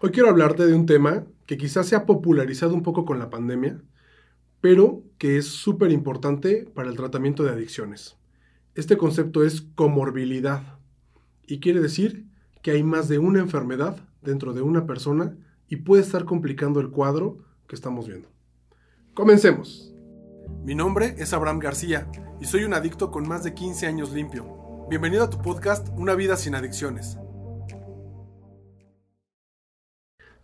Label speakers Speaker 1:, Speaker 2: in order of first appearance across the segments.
Speaker 1: Hoy quiero hablarte de un tema que quizás se ha popularizado un poco con la pandemia, pero que es súper importante para el tratamiento de adicciones. Este concepto es comorbilidad y quiere decir que hay más de una enfermedad dentro de una persona y puede estar complicando el cuadro que estamos viendo. Comencemos. Mi nombre es Abraham García y soy un adicto con más de 15 años limpio. Bienvenido a tu podcast Una vida sin adicciones.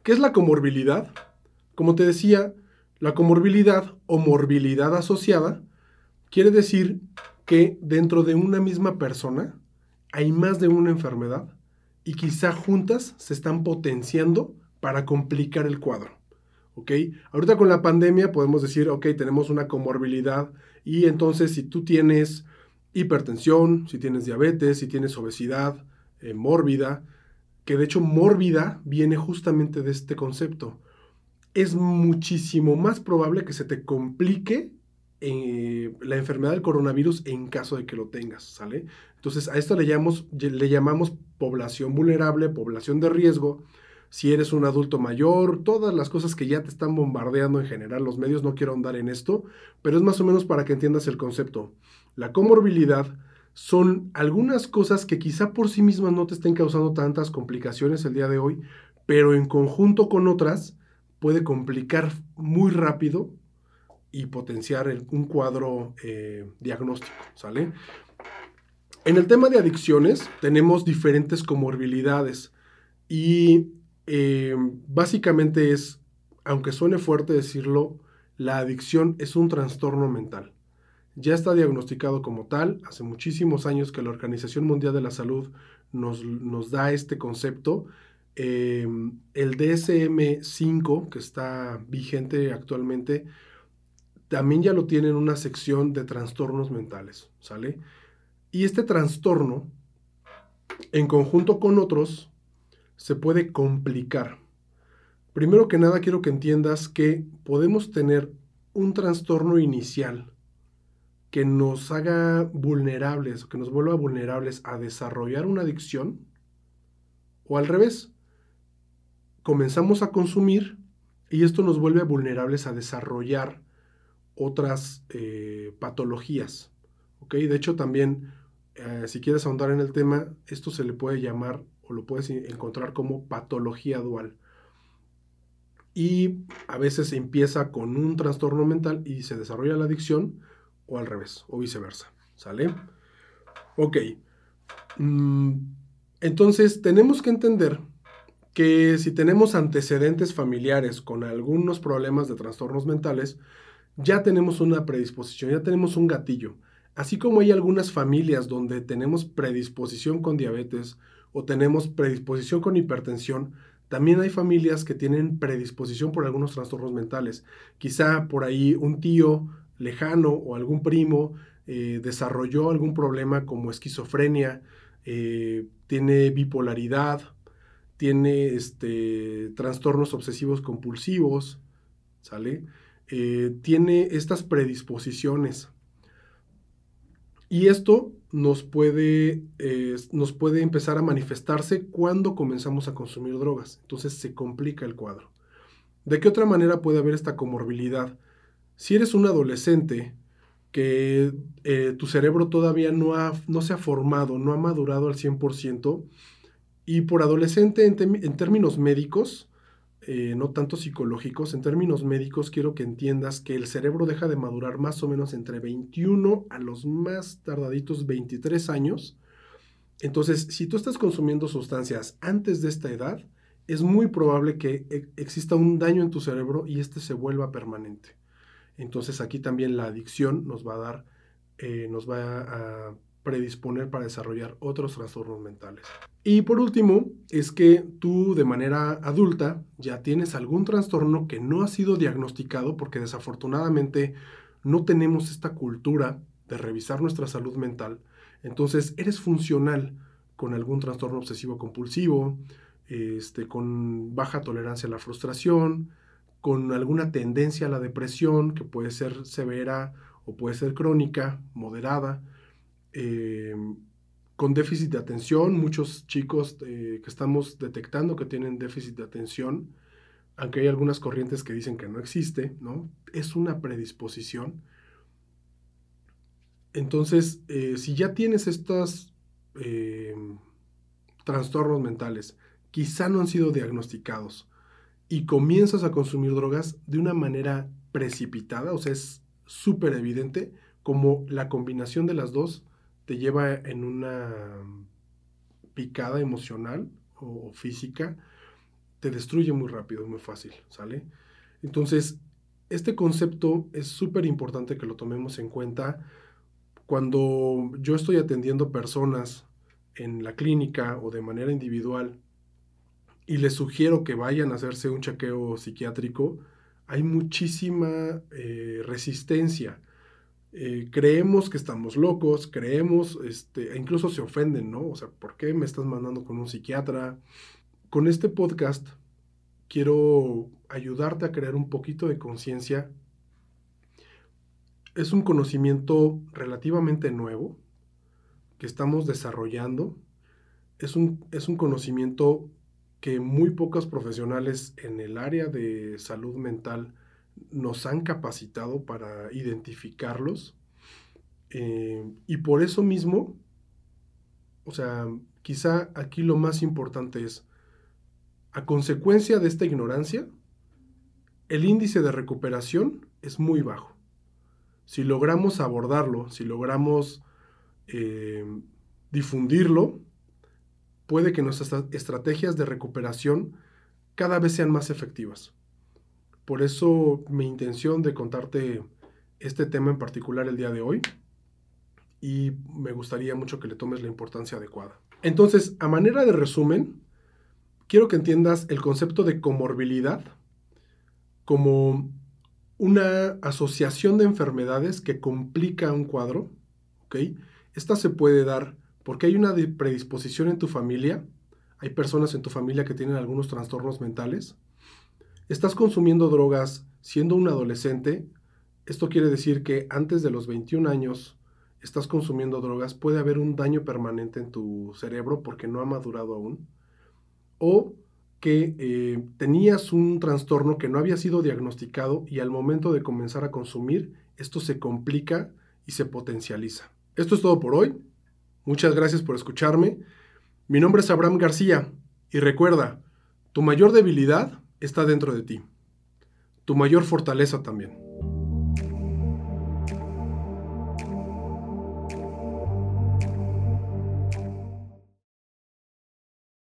Speaker 1: ¿Qué es la comorbilidad? Como te decía, la comorbilidad o morbilidad asociada quiere decir que dentro de una misma persona hay más de una enfermedad y quizá juntas se están potenciando para complicar el cuadro. ¿Ok? Ahorita con la pandemia podemos decir, ok, tenemos una comorbilidad y entonces si tú tienes hipertensión, si tienes diabetes, si tienes obesidad eh, mórbida, que de hecho mórbida viene justamente de este concepto. Es muchísimo más probable que se te complique eh, la enfermedad del coronavirus en caso de que lo tengas, ¿sale? Entonces a esto le llamamos, le llamamos población vulnerable, población de riesgo. Si eres un adulto mayor, todas las cosas que ya te están bombardeando en general los medios, no quiero ahondar en esto, pero es más o menos para que entiendas el concepto. La comorbilidad son algunas cosas que quizá por sí mismas no te estén causando tantas complicaciones el día de hoy, pero en conjunto con otras puede complicar muy rápido y potenciar un cuadro eh, diagnóstico, ¿sale? En el tema de adicciones tenemos diferentes comorbilidades y eh, básicamente es, aunque suene fuerte decirlo, la adicción es un trastorno mental ya está diagnosticado como tal. Hace muchísimos años que la Organización Mundial de la Salud nos, da este concepto. Eh, el DSM5, que está vigente actualmente, también ya lo tiene en una sección de trastornos mentales, ¿sale? Y este trastorno, en conjunto con otros, se puede complicar. Primero que nada, quiero que entiendas que podemos tener un trastorno inicial que nos haga vulnerables o que nos vuelva vulnerables a desarrollar una adicción, o al revés, comenzamos a consumir y esto nos vuelve vulnerables a desarrollar otras eh, patologías. De hecho, también, eh, si quieres ahondar en el tema, esto se le puede llamar o lo puedes encontrar como patología dual. Y a veces se empieza con un trastorno mental y se desarrolla la adicción, o al revés, o viceversa. ¿Sale? Ok. Mm, entonces, tenemos que entender que si tenemos antecedentes familiares con algunos problemas de trastornos mentales, ya tenemos una predisposición, ya tenemos un gatillo. Así como hay algunas familias donde tenemos predisposición con diabetes o tenemos predisposición con hipertensión, también hay familias que tienen predisposición por algunos trastornos mentales. Quizá por ahí un tío lejano o algún primo eh, desarrolló algún problema como esquizofrenia, eh, tiene bipolaridad, tiene este, trastornos obsesivos compulsivos, ¿sale? Eh, tiene estas predisposiciones. Y esto nos puede, nos puede empezar a manifestarse cuando comenzamos a consumir drogas. Entonces se complica el cuadro. ¿De qué otra manera puede haber esta comorbilidad? Si eres un adolescente que eh, tu cerebro todavía no, ha, no se ha formado, no ha madurado al 100%, y por adolescente en, términos médicos, eh, no tanto psicológicos, en términos médicos quiero que entiendas que el cerebro deja de madurar más o menos entre 21 a los más tardaditos 23 años. Entonces, si tú estás consumiendo sustancias antes de esta edad, es muy probable que e, exista un daño en tu cerebro y este se vuelva permanente. Entonces aquí también la adicción nos va a dar, eh, nos va a predisponer para desarrollar otros trastornos mentales. Y por último, es que tú de manera adulta ya tienes algún trastorno que no ha sido diagnosticado porque desafortunadamente no tenemos esta cultura de revisar nuestra salud mental. Entonces eres funcional con algún trastorno obsesivo compulsivo, este, con baja tolerancia a la frustración, con alguna tendencia a la depresión, que puede ser severa o puede ser crónica, moderada, eh, con déficit de atención, muchos chicos eh, que estamos detectando que tienen déficit de atención, aunque hay algunas corrientes que dicen que no existe, ¿no? Es una predisposición. Entonces, eh, si ya tienes estos trastornos mentales, quizá no han sido diagnosticados, y comienzas a consumir drogas de una manera precipitada, o sea, es súper evidente como la combinación de las dos te lleva en una picada emocional o física, te destruye muy rápido, muy fácil, ¿sale? Entonces, este concepto es súper importante que lo tomemos en cuenta cuando yo estoy atendiendo personas en la clínica o de manera individual y les sugiero que vayan a hacerse un chequeo psiquiátrico, hay muchísima eh, resistencia. Eh, creemos que estamos locos, creemos, este, e incluso se ofenden, ¿no? O sea, ¿por qué me estás mandando con un psiquiatra? Con este podcast quiero ayudarte a crear un poquito de conciencia. Es un conocimiento relativamente nuevo que estamos desarrollando. Es un, es un conocimiento que muy pocos profesionales en el área de salud mental nos han capacitado para identificarlos. Eh, y por eso mismo, o sea, quizá aquí lo más importante es, a consecuencia de esta ignorancia, el índice de recuperación es muy bajo. Si logramos abordarlo, si logramos eh, difundirlo, puede que nuestras estrategias de recuperación cada vez sean más efectivas. Por eso mi intención de contarte este tema en particular el día de hoy y me gustaría mucho que le tomes la importancia adecuada. Entonces, a manera de resumen, quiero que entiendas el concepto de comorbilidad como una asociación de enfermedades que complica un cuadro. Esta se puede dar porque hay una predisposición en tu familia, hay personas en tu familia que tienen algunos trastornos mentales, estás consumiendo drogas siendo un adolescente, esto quiere decir que antes de los 21 años estás consumiendo drogas, puede haber un daño permanente en tu cerebro porque no ha madurado aún, o que eh, tenías un trastorno que no había sido diagnosticado y al momento de comenzar a consumir, esto se complica y se potencializa. Esto es todo por hoy. Muchas gracias por escucharme. Mi nombre es Abraham García y recuerda, tu mayor debilidad está dentro de ti. Tu mayor fortaleza también.